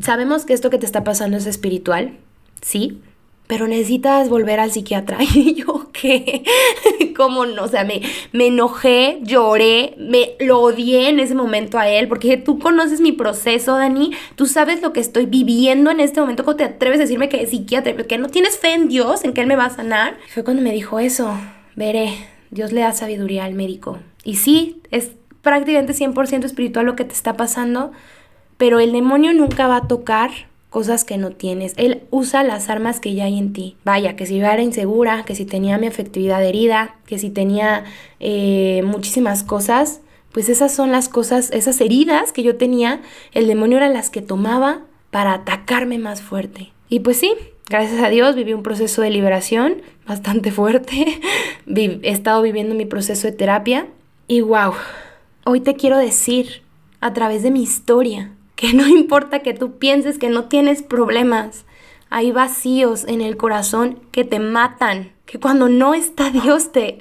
sabemos que esto que te está pasando es espiritual, sí, pero necesitas volver al psiquiatra. Y yo, ¿qué? ¿Cómo no? O sea, me, me enojé, lloré, me lo odié en ese momento a él, porque tú conoces mi proceso, Dani, tú sabes lo que estoy viviendo en este momento, ¿cómo te atreves a decirme que es psiquiatra? Porque no tienes fe en Dios, en que Él me va a sanar. Fue cuando me dijo eso, veré, Dios le da sabiduría al médico. Y sí, es prácticamente 100% espiritual lo que te está pasando, pero el demonio nunca va a tocar cosas que no tienes. Él usa las armas que ya hay en ti. Vaya, que si yo era insegura, que si tenía mi afectividad herida, que si tenía eh, muchísimas cosas, pues esas son las cosas, esas heridas que yo tenía, el demonio era las que tomaba para atacarme más fuerte. Y pues sí, gracias a Dios viví un proceso de liberación bastante fuerte. He estado viviendo mi proceso de terapia y wow, hoy te quiero decir a través de mi historia que no importa que tú pienses que no tienes problemas, hay vacíos en el corazón que te matan, que cuando no está Dios te,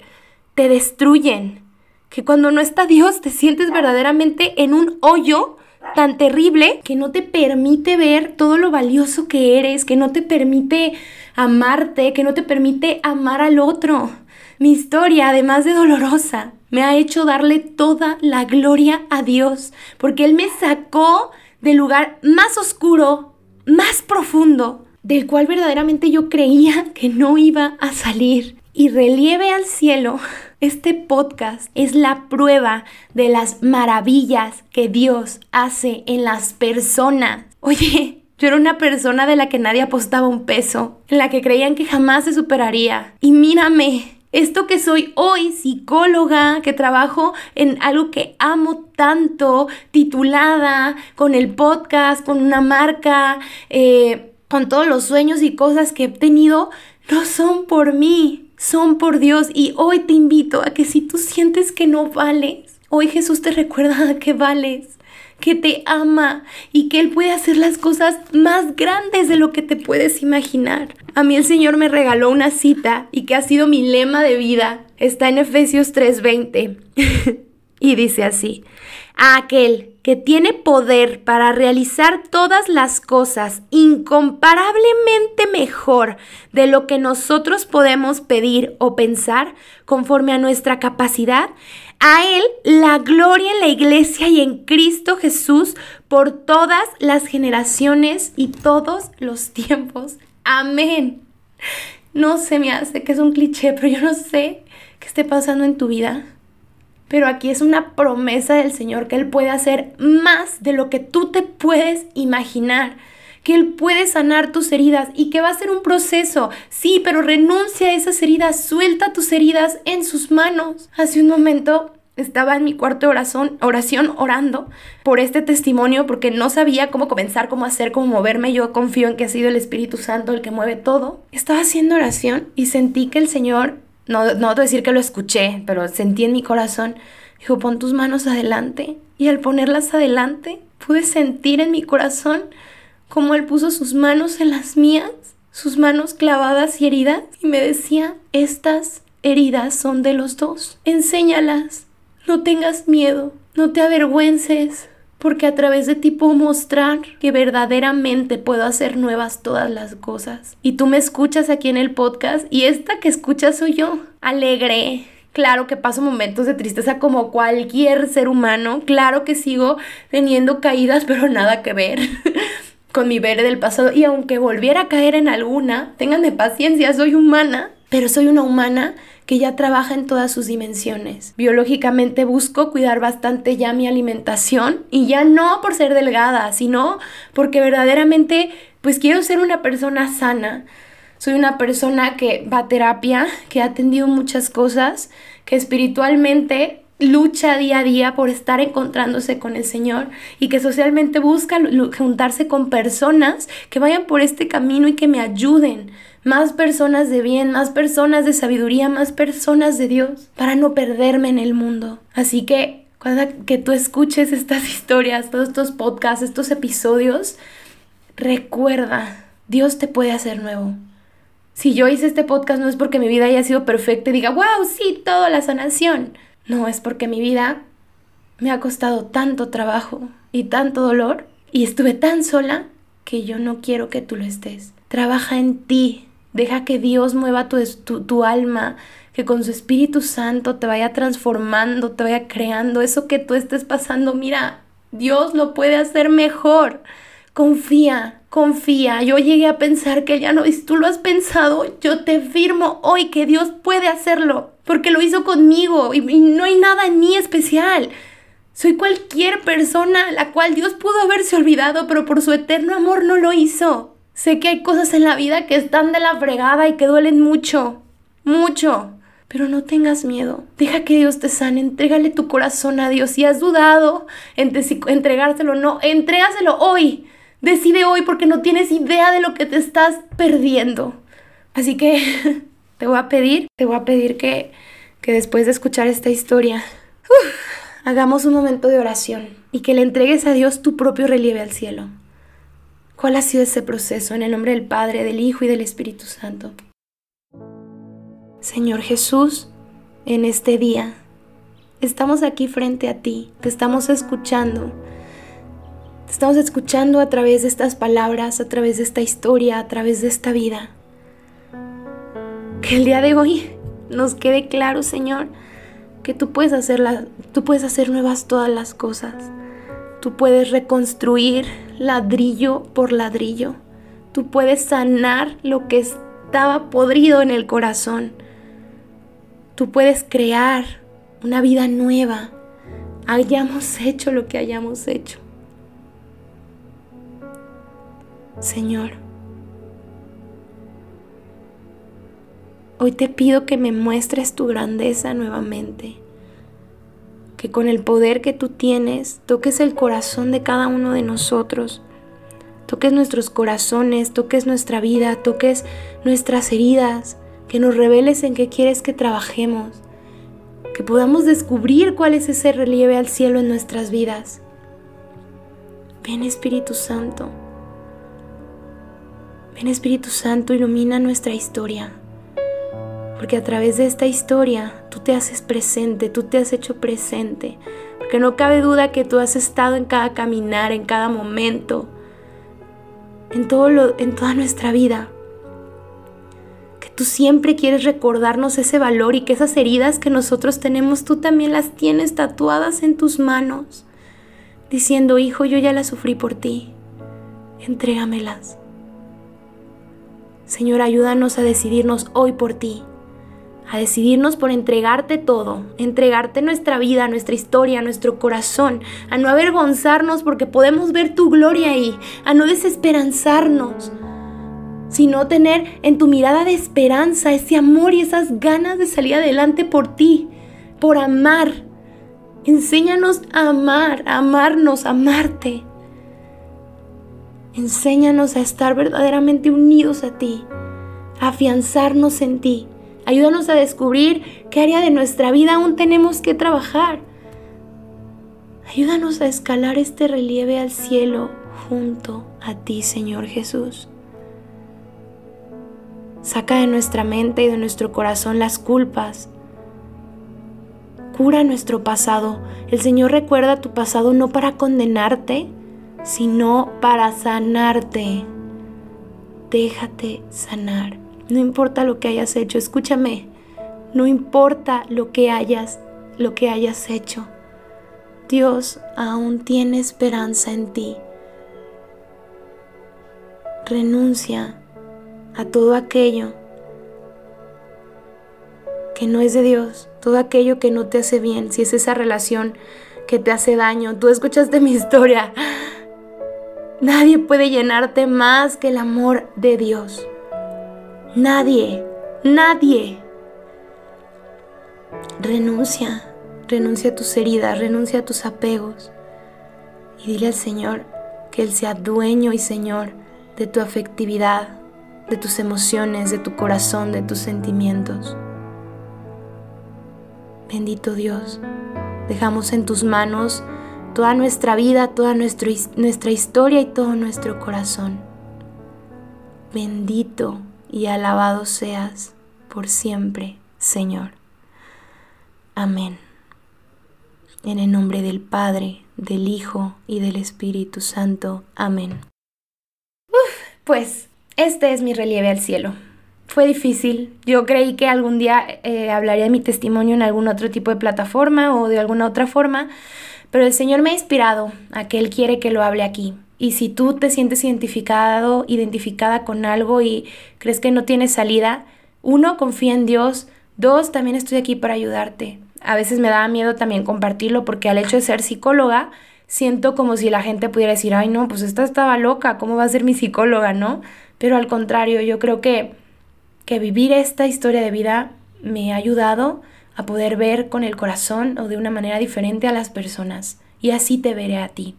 te destruyen, que cuando no está Dios te sientes verdaderamente en un hoyo tan terrible que no te permite ver todo lo valioso que eres, que no te permite amarte, que no te permite amar al otro. Mi historia, además de dolorosa, me ha hecho darle toda la gloria a Dios, porque Él me sacó del lugar más oscuro, más profundo, del cual verdaderamente yo creía que no iba a salir. Y relieve al cielo, este podcast es la prueba de las maravillas que Dios hace en las personas. Oye, yo era una persona de la que nadie apostaba un peso, en la que creían que jamás se superaría. Y mírame, esto que soy hoy, psicóloga, que trabajo en algo que amo tanto, titulada, con el podcast, con una marca, eh, con todos los sueños y cosas que he tenido, no son por mí, son por Dios. Y hoy te invito a que si tú sientes que no vales, hoy Jesús te recuerda que vales que te ama y que Él puede hacer las cosas más grandes de lo que te puedes imaginar. A mí el Señor me regaló una cita y que ha sido mi lema de vida. Está en Efesios 3:20 y dice así, a aquel que tiene poder para realizar todas las cosas incomparablemente mejor de lo que nosotros podemos pedir o pensar conforme a nuestra capacidad, a Él la gloria en la iglesia y en Cristo Jesús por todas las generaciones y todos los tiempos. Amén. No se me hace que es un cliché, pero yo no sé qué esté pasando en tu vida. Pero aquí es una promesa del Señor que Él puede hacer más de lo que tú te puedes imaginar que Él puede sanar tus heridas y que va a ser un proceso. Sí, pero renuncia a esas heridas, suelta tus heridas en sus manos. Hace un momento estaba en mi cuarto oración, oración orando por este testimonio porque no sabía cómo comenzar, cómo hacer, cómo moverme. Yo confío en que ha sido el Espíritu Santo el que mueve todo. Estaba haciendo oración y sentí que el Señor, no, no decir que lo escuché, pero sentí en mi corazón, dijo, pon tus manos adelante. Y al ponerlas adelante, pude sentir en mi corazón cómo Él puso sus manos en las mías, sus manos clavadas y heridas, y me decía, estas heridas son de los dos, enséñalas. No tengas miedo, no te avergüences, porque a través de ti puedo mostrar que verdaderamente puedo hacer nuevas todas las cosas. Y tú me escuchas aquí en el podcast y esta que escuchas soy yo, alegre. Claro que paso momentos de tristeza como cualquier ser humano, claro que sigo teniendo caídas, pero nada que ver con mi ver del pasado. Y aunque volviera a caer en alguna, tengan paciencia, soy humana, pero soy una humana que ya trabaja en todas sus dimensiones. Biológicamente busco cuidar bastante ya mi alimentación y ya no por ser delgada, sino porque verdaderamente pues quiero ser una persona sana. Soy una persona que va a terapia, que ha atendido muchas cosas, que espiritualmente lucha día a día por estar encontrándose con el Señor y que socialmente busca juntarse con personas que vayan por este camino y que me ayuden más personas de bien, más personas de sabiduría, más personas de Dios, para no perderme en el mundo. Así que cuando que tú escuches estas historias, todos estos podcasts, estos episodios, recuerda, Dios te puede hacer nuevo. Si yo hice este podcast no es porque mi vida haya sido perfecta y diga, wow, sí, toda la sanación. No, es porque mi vida me ha costado tanto trabajo y tanto dolor y estuve tan sola que yo no quiero que tú lo estés. Trabaja en ti, Deja que Dios mueva tu, tu, alma, que con su Espíritu Santo te vaya transformando, te vaya creando eso que tú estés pasando. Mira, Dios lo puede hacer mejor. Confía, confía. Yo llegué a pensar que ya no, y tú lo has pensado, yo te firmo hoy que Dios puede hacerlo, porque lo hizo conmigo y, no hay nada en mí especial. Soy cualquier persona la cual Dios pudo haberse olvidado, pero por su eterno amor no lo hizo. Sé que hay cosas en la vida que están de la fregada y que duelen mucho, mucho. Pero no tengas miedo. Deja que Dios te sane. Entrégale tu corazón a Dios. Si has dudado entre si entregárselo o no, entrégaselo hoy. Decide hoy porque no tienes idea de lo que te estás perdiendo. Así que te voy a pedir, te voy a pedir que, que después de escuchar esta historia, hagamos un momento de oración y que le entregues a Dios tu propio relieve al cielo. ¿Cuál ha sido ese proceso en el nombre del Padre, del Hijo y del Espíritu Santo? Señor Jesús, en este día estamos aquí frente a ti, te estamos escuchando. Te estamos escuchando a través de estas palabras, a través de esta historia, a través de esta vida. Que el día de hoy nos quede claro, Señor, que tú puedes hacer, tú puedes hacer nuevas todas las cosas. Tú puedes reconstruir ladrillo por ladrillo. Tú puedes sanar lo que estaba podrido en el corazón. Tú puedes crear una vida nueva. Hayamos hecho lo que hayamos hecho. Señor, hoy te pido que me muestres tu grandeza nuevamente. Que con el poder que tú tienes toques el corazón de cada uno de nosotros, toques nuestros corazones, toques nuestra vida, toques nuestras heridas, que nos reveles en qué quieres que trabajemos, que podamos descubrir cuál es ese relieve al cielo en nuestras vidas. Ven Espíritu Santo, ven Espíritu Santo, ilumina nuestra historia porque a través de esta historia tú te haces presente, tú te has hecho presente, porque no cabe duda que tú has estado en cada caminar, en cada momento, en, todo lo, en toda nuestra vida. Que tú siempre quieres recordarnos ese valor y que esas heridas que nosotros tenemos, tú también las tienes tatuadas en tus manos, diciendo, hijo, yo ya las sufrí por ti, entrégamelas. Señor, ayúdanos a decidirnos hoy por ti a decidirnos por entregarte todo, entregarte nuestra vida, nuestra historia, nuestro corazón, a no avergonzarnos porque podemos ver tu gloria ahí, a no desesperanzarnos, sino tener en tu mirada de esperanza ese amor y esas ganas de salir adelante por ti, por amar, Enséñanos a amar, a amarnos, a amarte. Enséñanos a estar verdaderamente unidos a ti, a afianzarnos en ti. Ayúdanos a descubrir qué área de nuestra vida aún tenemos que trabajar. Ayúdanos a escalar este relieve al cielo junto a ti, Señor Jesús. Saca de nuestra mente y de nuestro corazón las culpas. Cura nuestro pasado. El Señor recuerda tu pasado no para condenarte, sino para sanarte. Déjate sanar. No importa lo que hayas hecho, escúchame. No importa lo que hayas, lo que hayas hecho. Dios aún tiene esperanza en ti. Renuncia a todo aquello que no es de Dios, todo aquello que no te hace bien, si es esa relación que te hace daño. Tú escuchaste mi historia. Nadie puede llenarte más que el amor de Dios. Nadie, nadie. Renuncia, renuncia a tus heridas, renuncia a tus apegos y dile al Señor que Él sea dueño y Señor de tu afectividad, de tus emociones, de tu corazón, de tus sentimientos. Bendito Dios, dejamos en tus manos toda nuestra vida, toda nuestra, nuestra historia y todo nuestro corazón. Bendito y alabado seas por siempre, Señor. Amén. En el nombre del Padre, del Hijo y del Espíritu Santo. Amén. Uf, pues este es mi relieve al cielo. Fue difícil. Yo creí que algún día eh, hablaría de mi testimonio en algún otro tipo de plataforma o de alguna otra forma, pero el Señor me ha inspirado a que Él quiere que lo hable aquí. Y si tú te sientes identificado, identificada con algo y crees que no tienes salida, uno, confía en Dios. Dos, también estoy aquí para ayudarte. A veces me da miedo también compartirlo porque al hecho de ser psicóloga, siento como si la gente pudiera decir, ay no, pues esta estaba loca, ¿cómo va a ser mi psicóloga, no? Pero al contrario, yo creo que, que vivir esta historia de vida me ha ayudado a poder ver con el corazón o de una manera diferente a las personas. Y así te veré a ti.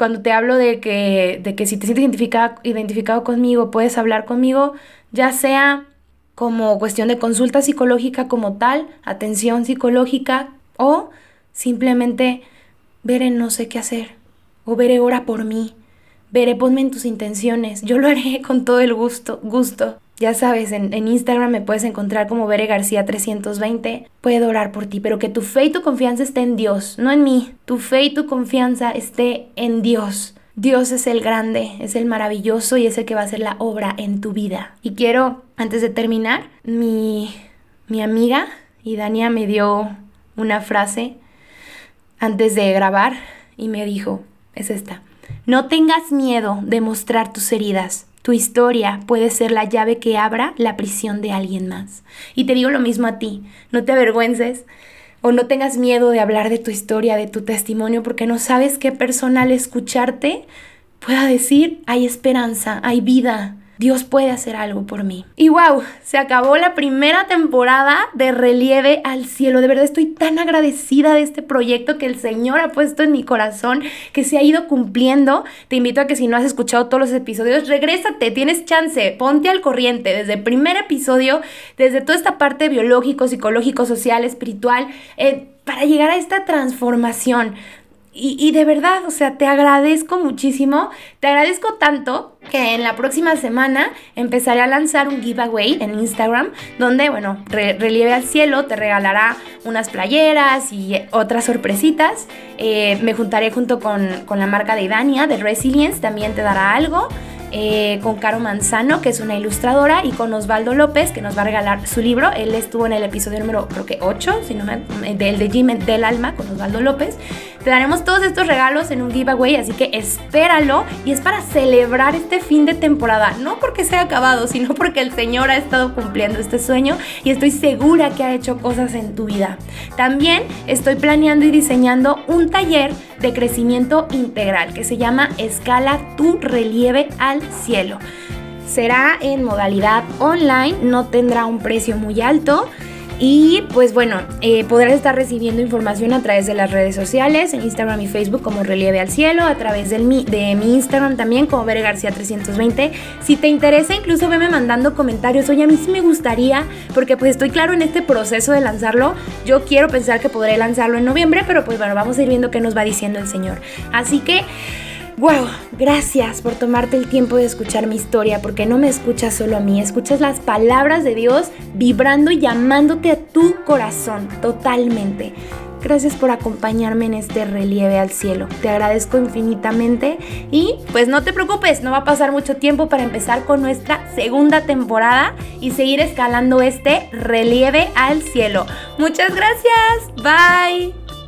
Cuando te hablo de que, de que si te sientes identificado, identificado conmigo, puedes hablar conmigo, ya sea como cuestión de consulta psicológica como tal, atención psicológica, o simplemente veré no sé qué hacer, o veré ora por mí, veré ponme en tus intenciones, yo lo haré con todo el gusto, gusto. Ya sabes, en, Instagram me puedes encontrar como Bere García 320. Puedo orar por ti, pero que tu fe y tu confianza esté en Dios, no en mí. Tu fe y tu confianza esté en Dios. Dios es el grande, es el maravilloso y es el que va a hacer la obra en tu vida. Y quiero, antes de terminar, mi, mi amiga y Dania me dio una frase antes de grabar y me dijo, es esta, no tengas miedo de mostrar tus heridas tu historia puede ser la llave que abra la prisión de alguien más. Y te digo lo mismo a ti, no te avergüences o no tengas miedo de hablar de tu historia, de tu testimonio, porque no sabes qué persona al escucharte pueda decir, hay esperanza, hay vida, Dios puede hacer algo por mí. Y wow, se acabó la primera temporada de Relieve al Cielo. De verdad estoy tan agradecida de este proyecto que el Señor ha puesto en mi corazón, que se ha ido cumpliendo. Te invito a que si no has escuchado todos los episodios, regrésate, tienes chance, ponte al corriente desde el primer episodio, desde toda esta parte biológico, psicológico, social, espiritual. Eh, para llegar a esta transformación. Y, de verdad, o sea, te agradezco muchísimo. Te agradezco tanto que en la próxima semana empezaré a lanzar un giveaway en Instagram donde, bueno, Relieve al Cielo te regalará unas playeras y otras sorpresitas. Eh, me juntaré junto con, con la marca de Idania de Resilience, también te dará algo. Eh, con Caro Manzano, que es una ilustradora, y con Osvaldo López, que nos va a regalar su libro. Él estuvo en el episodio número, creo que 8, si no me, del de Jim del Alma, con Osvaldo López. Te daremos todos estos regalos en un giveaway, así que espéralo. Y es para celebrar este fin de temporada, no porque se ha acabado, sino porque el Señor ha estado cumpliendo este sueño y estoy segura que ha hecho cosas en tu vida. También estoy planeando y diseñando un taller de crecimiento integral que se llama Escala tu relieve al cielo. Será en modalidad online, no tendrá un precio muy alto Y pues bueno, eh, podrás estar recibiendo información a través de las redes sociales, en Instagram y Facebook como Relieve al Cielo, a través de mi Instagram también como Bere García 320. Si te interesa, incluso veme mandando comentarios. Oye, a mí sí me gustaría, porque pues estoy claro en este proceso de lanzarlo. Yo quiero pensar que podré lanzarlo en noviembre, pero pues bueno, vamos a ir viendo qué nos va diciendo el Señor. Así que... Wow, gracias por tomarte el tiempo de escuchar mi historia, porque no me escuchas solo a mí, escuchas las palabras de Dios vibrando y llamándote a tu corazón totalmente. Gracias por acompañarme en este relieve al cielo. Te agradezco infinitamente y pues no te preocupes, no va a pasar mucho tiempo para empezar con nuestra segunda temporada y seguir escalando este relieve al cielo. Muchas gracias. Bye.